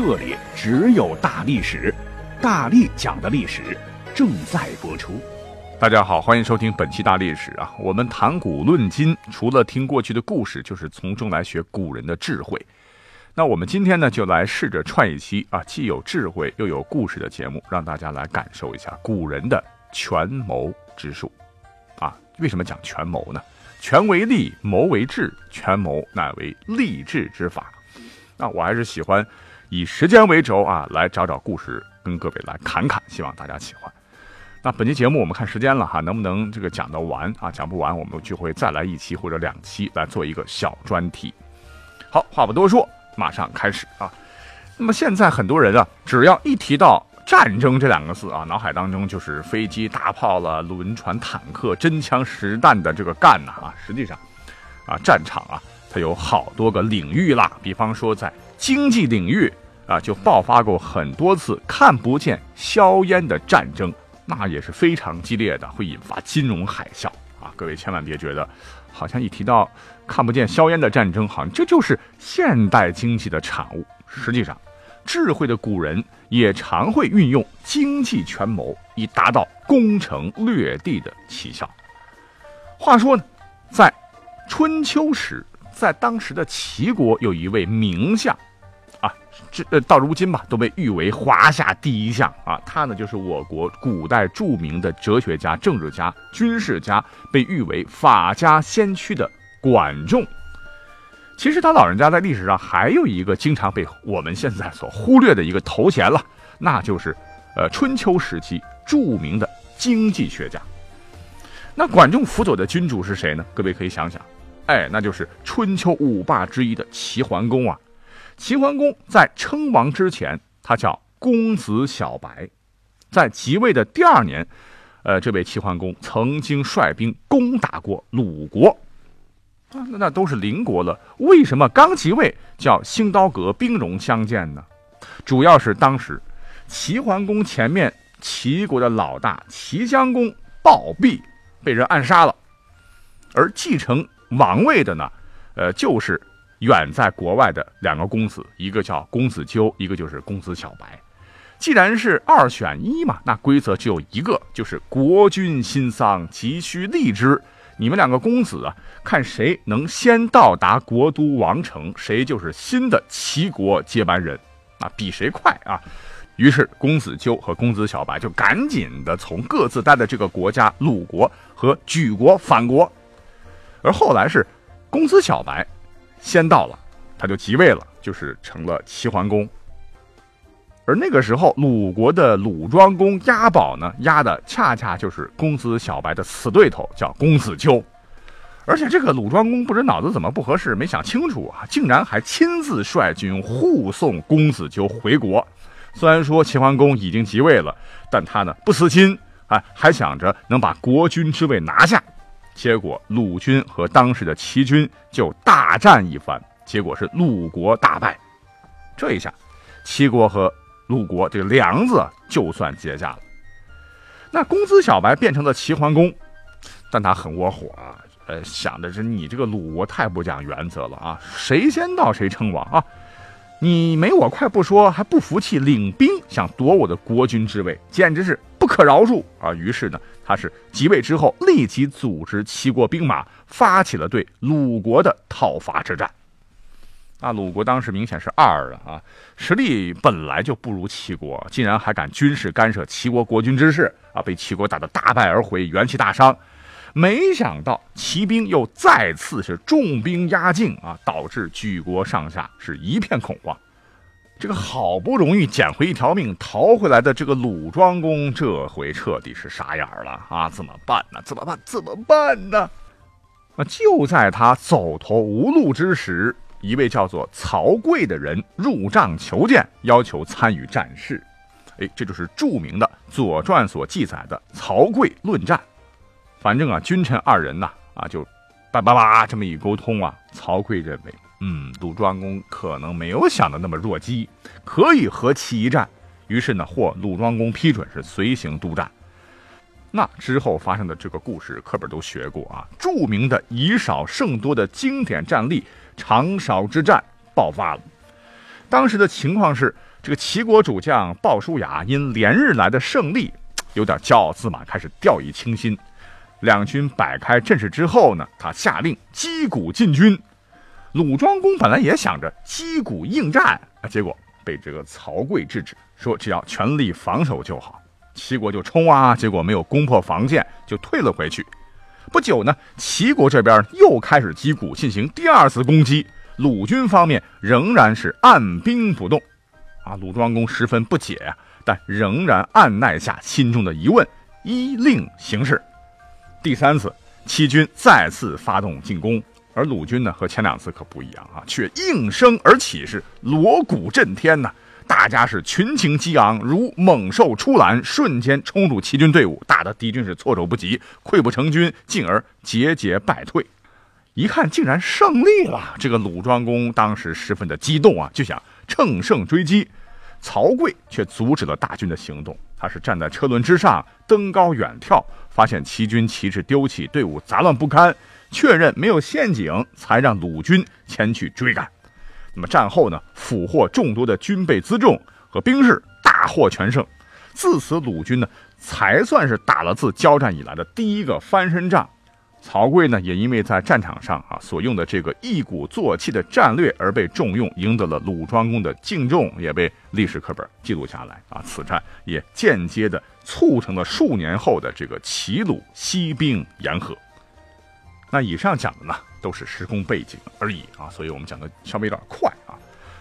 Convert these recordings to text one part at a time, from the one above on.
这里只有大历史，大力讲的历史正在播出。大家好，欢迎收听本期大历史啊！我们谈古论今，除了听过去的故事，就是从中来学古人的智慧。那我们今天呢，就来试着串一期啊，既有智慧又有故事的节目，让大家来感受一下古人的权谋之术啊。为什么讲权谋呢？权为利，谋为智，权谋乃为利治之法。那我还是喜欢。以时间为轴啊，来找找故事，跟各位来侃侃，希望大家喜欢。那本期节目我们看时间了哈，能不能这个讲得完啊？讲不完，我们就会再来一期或者两期来做一个小专题。好，话不多说，马上开始啊。那么现在很多人啊，只要一提到战争这两个字啊，脑海当中就是飞机、大炮了、轮船、坦克、真枪实弹的这个干呐啊。实际上啊，战场啊，它有好多个领域啦，比方说在。经济领域啊，就爆发过很多次看不见硝烟的战争，那也是非常激烈的，会引发金融海啸啊！各位千万别觉得，好像一提到看不见硝烟的战争，好像这就是现代经济的产物。实际上，智慧的古人也常会运用经济权谋，以达到攻城略地的奇效。话说呢，在春秋时，在当时的齐国，有一位名相。这呃，到如今吧，都被誉为华夏第一相啊。他呢，就是我国古代著名的哲学家、政治家、军事家，被誉为法家先驱的管仲。其实他老人家在历史上还有一个经常被我们现在所忽略的一个头衔了，那就是呃春秋时期著名的经济学家。那管仲辅佐的君主是谁呢？各位可以想想，哎，那就是春秋五霸之一的齐桓公啊。齐桓公在称王之前，他叫公子小白。在即位的第二年，呃，这位齐桓公曾经率兵攻打过鲁国，啊，那那都是邻国了。为什么刚即位叫兴刀阁兵戎相见呢？主要是当时齐桓公前面齐国的老大齐襄公暴毙，被人暗杀了，而继承王位的呢，呃，就是。远在国外的两个公子，一个叫公子纠，一个就是公子小白。既然是二选一嘛，那规则只有一个，就是国君新丧，急需立之。你们两个公子啊，看谁能先到达国都王城，谁就是新的齐国接班人。啊，比谁快啊！于是公子纠和公子小白就赶紧的从各自待的这个国家鲁国和莒国返国。而后来是公子小白。先到了，他就即位了，就是成了齐桓公。而那个时候，鲁国的鲁庄公押宝呢，押的恰恰就是公子小白的死对头，叫公子纠。而且这个鲁庄公不知脑子怎么不合适，没想清楚啊，竟然还亲自率军护送公子纠回国。虽然说齐桓公已经即位了，但他呢不死心啊，还想着能把国君之位拿下。结果鲁军和当时的齐军就大战一番，结果是鲁国大败。这一下，齐国和鲁国这个梁子就算结下了。那公子小白变成了齐桓公，但他很窝火啊，呃，想的是你这个鲁国太不讲原则了啊，谁先到谁称王啊。你没我快不说，还不服气，领兵想夺我的国君之位，简直是可饶恕啊！于是呢，他是即位之后，立即组织齐国兵马，发起了对鲁国的讨伐之战。那鲁国当时明显是二了啊，实力本来就不如齐国，竟然还敢军事干涉齐国国君之事啊！被齐国打得大败而回，元气大伤。没想到骑兵又再次是重兵压境啊，导致举国上下是一片恐慌。这个好不容易捡回一条命逃回来的这个鲁庄公，这回彻底是傻眼了啊！怎么办呢？怎么办？怎么办呢？那就在他走投无路之时，一位叫做曹刿的人入帐求见，要求参与战事。哎，这就是著名的《左传》所记载的曹刿论战。反正啊，君臣二人呐，啊，就叭叭叭这么一沟通啊，曹刿认为，嗯，鲁庄公可能没有想的那么弱鸡，可以和其一战。于是呢，获鲁庄公批准，是随行督战。那之后发生的这个故事，课本都学过啊。著名的以少胜多的经典战例长勺之战爆发了。当时的情况是，这个齐国主将鲍叔牙因连日来的胜利，有点骄傲自满，开始掉以轻心。两军摆开阵势之后呢，他下令击鼓进军。鲁庄公本来也想着击鼓应战啊，结果被这个曹刿制止，说只要全力防守就好。齐国就冲啊，结果没有攻破防线，就退了回去。不久呢，齐国这边又开始击鼓进行第二次攻击，鲁军方面仍然是按兵不动。啊，鲁庄公十分不解呀，但仍然按耐下心中的疑问，依令行事。第三次，齐军再次发动进攻，而鲁军呢，和前两次可不一样啊，却应声而起，是锣鼓震天呐。大家是群情激昂，如猛兽出栏，瞬间冲入齐军队伍，打得敌军是措手不及，溃不成军，进而节节败退。一看竟然胜利了，这个鲁庄公当时十分的激动啊，就想乘胜追击。曹刿却阻止了大军的行动，他是站在车轮之上，登高远眺，发现齐军旗帜丢弃，队伍杂乱不堪，确认没有陷阱，才让鲁军前去追赶。那么战后呢，俘获众多的军备辎重和兵士，大获全胜。自此，鲁军呢才算是打了自交战以来的第一个翻身仗。曹刿呢，也因为在战场上啊所用的这个一鼓作气的战略而被重用，赢得了鲁庄公的敬重，也被历史课本记录下来啊。此战也间接的促成了数年后的这个齐鲁西兵言和。那以上讲的呢？都是时空背景而已啊，所以我们讲的稍微有点快啊。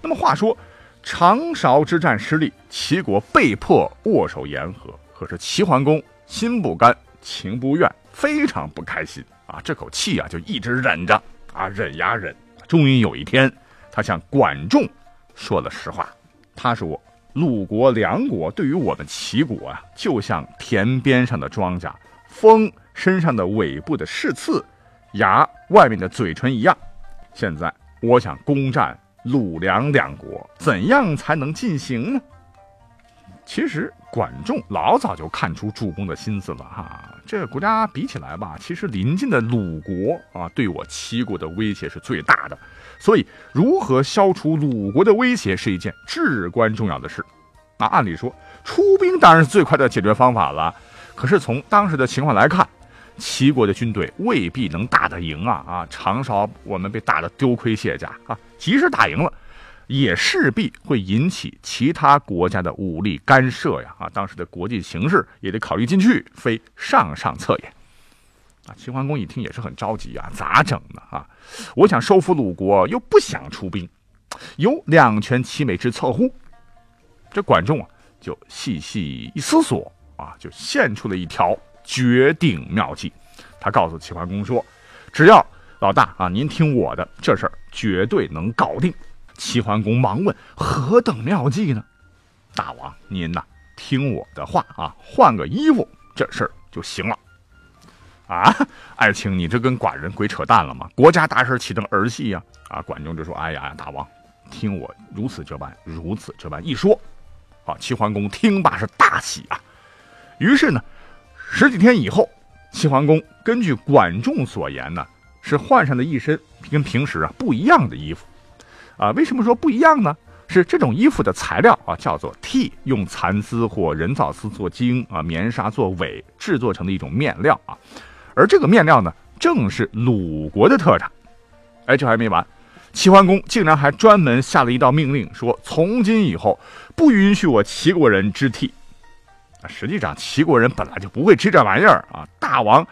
那么话说，长勺之战失利，齐国被迫握手言和。可是齐桓公心不甘情不愿，非常不开心啊，这口气啊就一直忍着啊，忍呀忍。终于有一天，他向管仲说了实话。他说：“鲁国、梁国对于我们齐国啊，就像田边上的庄稼，风身上的尾部的饰刺。”牙外面的嘴唇一样。现在我想攻占鲁梁两国，怎样才能进行呢？其实管仲老早就看出主公的心思了哈。这个国家比起来吧，其实邻近的鲁国啊，对我齐国的威胁是最大的。所以，如何消除鲁国的威胁是一件至关重要的事。那按理说，出兵当然是最快的解决方法了。可是从当时的情况来看，齐国的军队未必能打得赢啊！啊，长勺我们被打得丢盔卸甲啊！即使打赢了，也势必会引起其他国家的武力干涉呀！啊，当时的国际形势也得考虑进去，非上上策也。啊，齐桓公一听也是很着急啊，咋整呢？啊，我想收复鲁国，又不想出兵，有两全其美之策乎？这管仲啊，就细细一思索啊，就献出了一条。决定妙计，他告诉齐桓公说：“只要老大啊，您听我的，这事儿绝对能搞定。”齐桓公忙问：“何等妙计呢？”大王，您呐，听我的话啊，换个衣服，这事儿就行了。啊，爱卿，你这跟寡人鬼扯淡了吗？国家大事岂能儿戏呀？啊，管仲就说：“哎呀，大王，听我如此这般，如此这般一说。”啊，齐桓公听罢是大喜啊，于是呢。十几天以后，齐桓公根据管仲所言呢，是换上了一身跟平时啊不一样的衣服，啊，为什么说不一样呢？是这种衣服的材料啊，叫做替，用蚕丝或人造丝做茎啊，棉纱做尾，制作成的一种面料啊。而这个面料呢，正是鲁国的特产。哎，这还没完，齐桓公竟然还专门下了一道命令，说从今以后不允许我齐国人织替。实际上，齐国人本来就不会织这玩意儿啊！大王，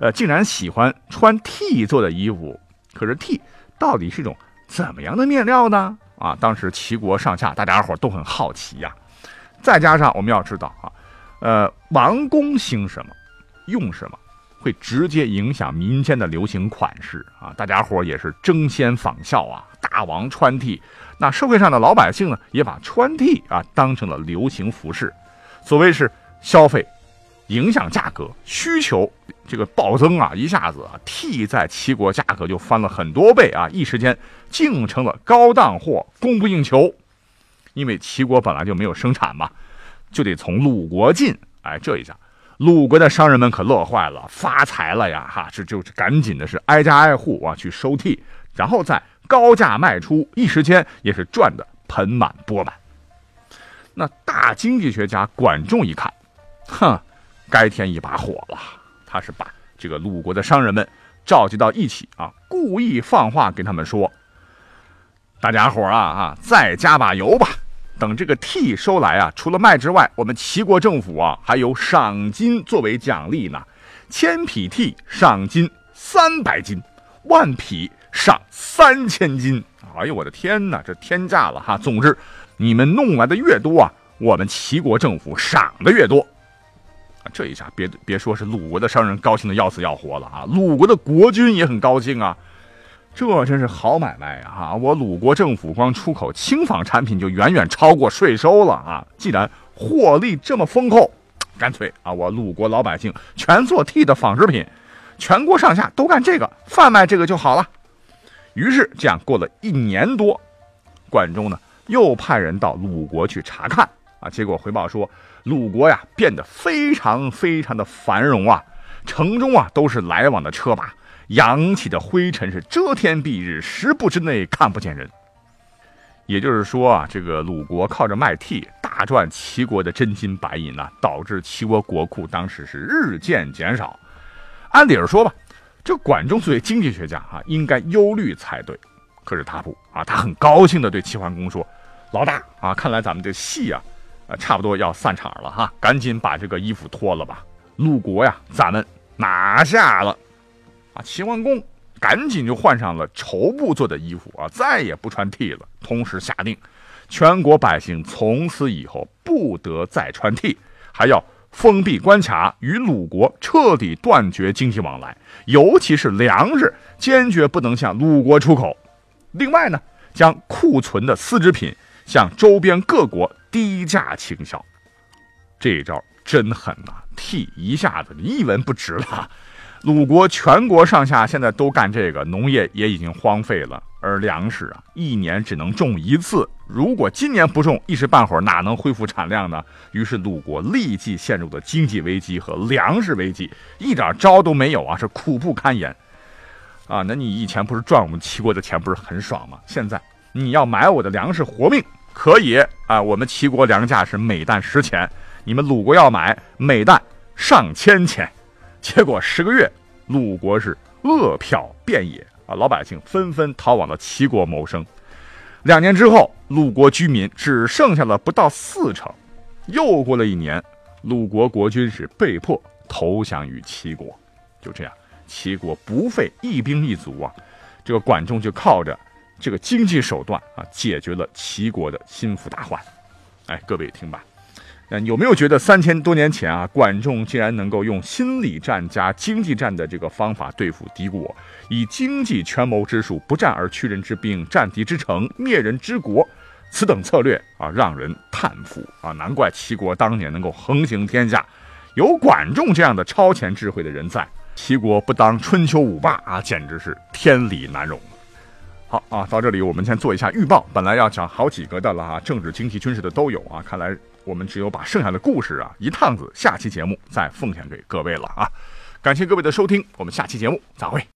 呃，竟然喜欢穿替做的衣服。可是替到底是一种怎么样的面料呢？啊，当时齐国上下大家伙都很好奇呀。再加上我们要知道啊，呃，王公兴什么，用什么，会直接影响民间的流行款式啊，大家伙也是争先仿效啊，大王穿 T，那社会上的老百姓呢，也把穿 T 啊当成了流行服饰，所谓是消费影响价格，需求这个暴增啊，一下子啊 T 在齐国价格就翻了很多倍啊，一时间竟成了高档货，供不应求，因为齐国本来就没有生产嘛，就得从鲁国进，哎，这一下。鲁国的商人们可乐坏了，发财了呀！哈，这就是赶紧的是挨家挨户啊去收替，然后再高价卖出，一时间也是赚得盆满钵满。那大经济学家管仲一看，哼，该添一把火了。他是把这个鲁国的商人们召集到一起啊，故意放话跟他们说：“大家伙啊啊，再加把油吧。”等这个 T 收来啊，除了卖之外，我们齐国政府啊还有赏金作为奖励呢。千匹 T 赏金三百斤，万匹赏三千斤。哎呦，我的天哪，这天价了哈！总之，你们弄来的越多啊，我们齐国政府赏的越多。这一下，别别说是鲁国的商人高兴的要死要活了啊，鲁国的国君也很高兴啊。这真是好买卖呀！哈，我鲁国政府光出口轻纺产品就远远超过税收了啊！既然获利这么丰厚，干脆啊，我鲁国老百姓全做 T 的纺织品，全国上下都干这个，贩卖这个就好了。于是这样过了一年多，管仲呢又派人到鲁国去查看啊，结果回报说，鲁国呀变得非常非常的繁荣啊，城中啊都是来往的车马。扬起的灰尘是遮天蔽日，十步之内看不见人。也就是说啊，这个鲁国靠着卖替大赚齐国的真金白银呐，导致齐国国库当时是日渐减少。按理说吧，这管仲作为经济学家啊，应该忧虑才对。可是他不啊，他很高兴地对齐桓公说：“老大啊，看来咱们这戏啊，啊差不多要散场了哈，赶紧把这个衣服脱了吧。鲁国呀，咱们拿下了。”啊，齐桓公赶紧就换上了绸布做的衣服啊，再也不穿 T 了。同时下令，全国百姓从此以后不得再穿 T，还要封闭关卡，与鲁国彻底断绝经济往来，尤其是粮食，坚决不能向鲁国出口。另外呢，将库存的丝织品向周边各国低价倾销。这一招真狠呐！T 一下子一文不值了。鲁国全国上下现在都干这个，农业也已经荒废了，而粮食啊，一年只能种一次。如果今年不种，一时半会儿哪能恢复产量呢？于是鲁国立即陷入了经济危机和粮食危机，一点招都没有啊，是苦不堪言啊！那你以前不是赚我们齐国的钱，不是很爽吗？现在你要买我的粮食活命，可以啊！我们齐国粮价是每担十钱，你们鲁国要买每担上千钱。结果十个月，鲁国是饿殍遍野啊，老百姓纷纷逃往了齐国谋生。两年之后，鲁国居民只剩下了不到四成。又过了一年，鲁国国君是被迫投降于齐国。就这样，齐国不费一兵一卒啊，这个管仲就靠着这个经济手段啊，解决了齐国的心腹大患。哎，各位听吧。嗯，有没有觉得三千多年前啊，管仲竟然能够用心理战加经济战的这个方法对付敌国，以经济权谋之术，不战而屈人之兵，战敌之城，灭人之国，此等策略啊，让人叹服啊！难怪齐国当年能够横行天下，有管仲这样的超前智慧的人在，齐国不当春秋五霸啊，简直是天理难容。好啊，到这里我们先做一下预报，本来要讲好几个的了啊，政治、经济、军事的都有啊，看来。我们只有把剩下的故事啊，一趟子下期节目再奉献给各位了啊！感谢各位的收听，我们下期节目再会。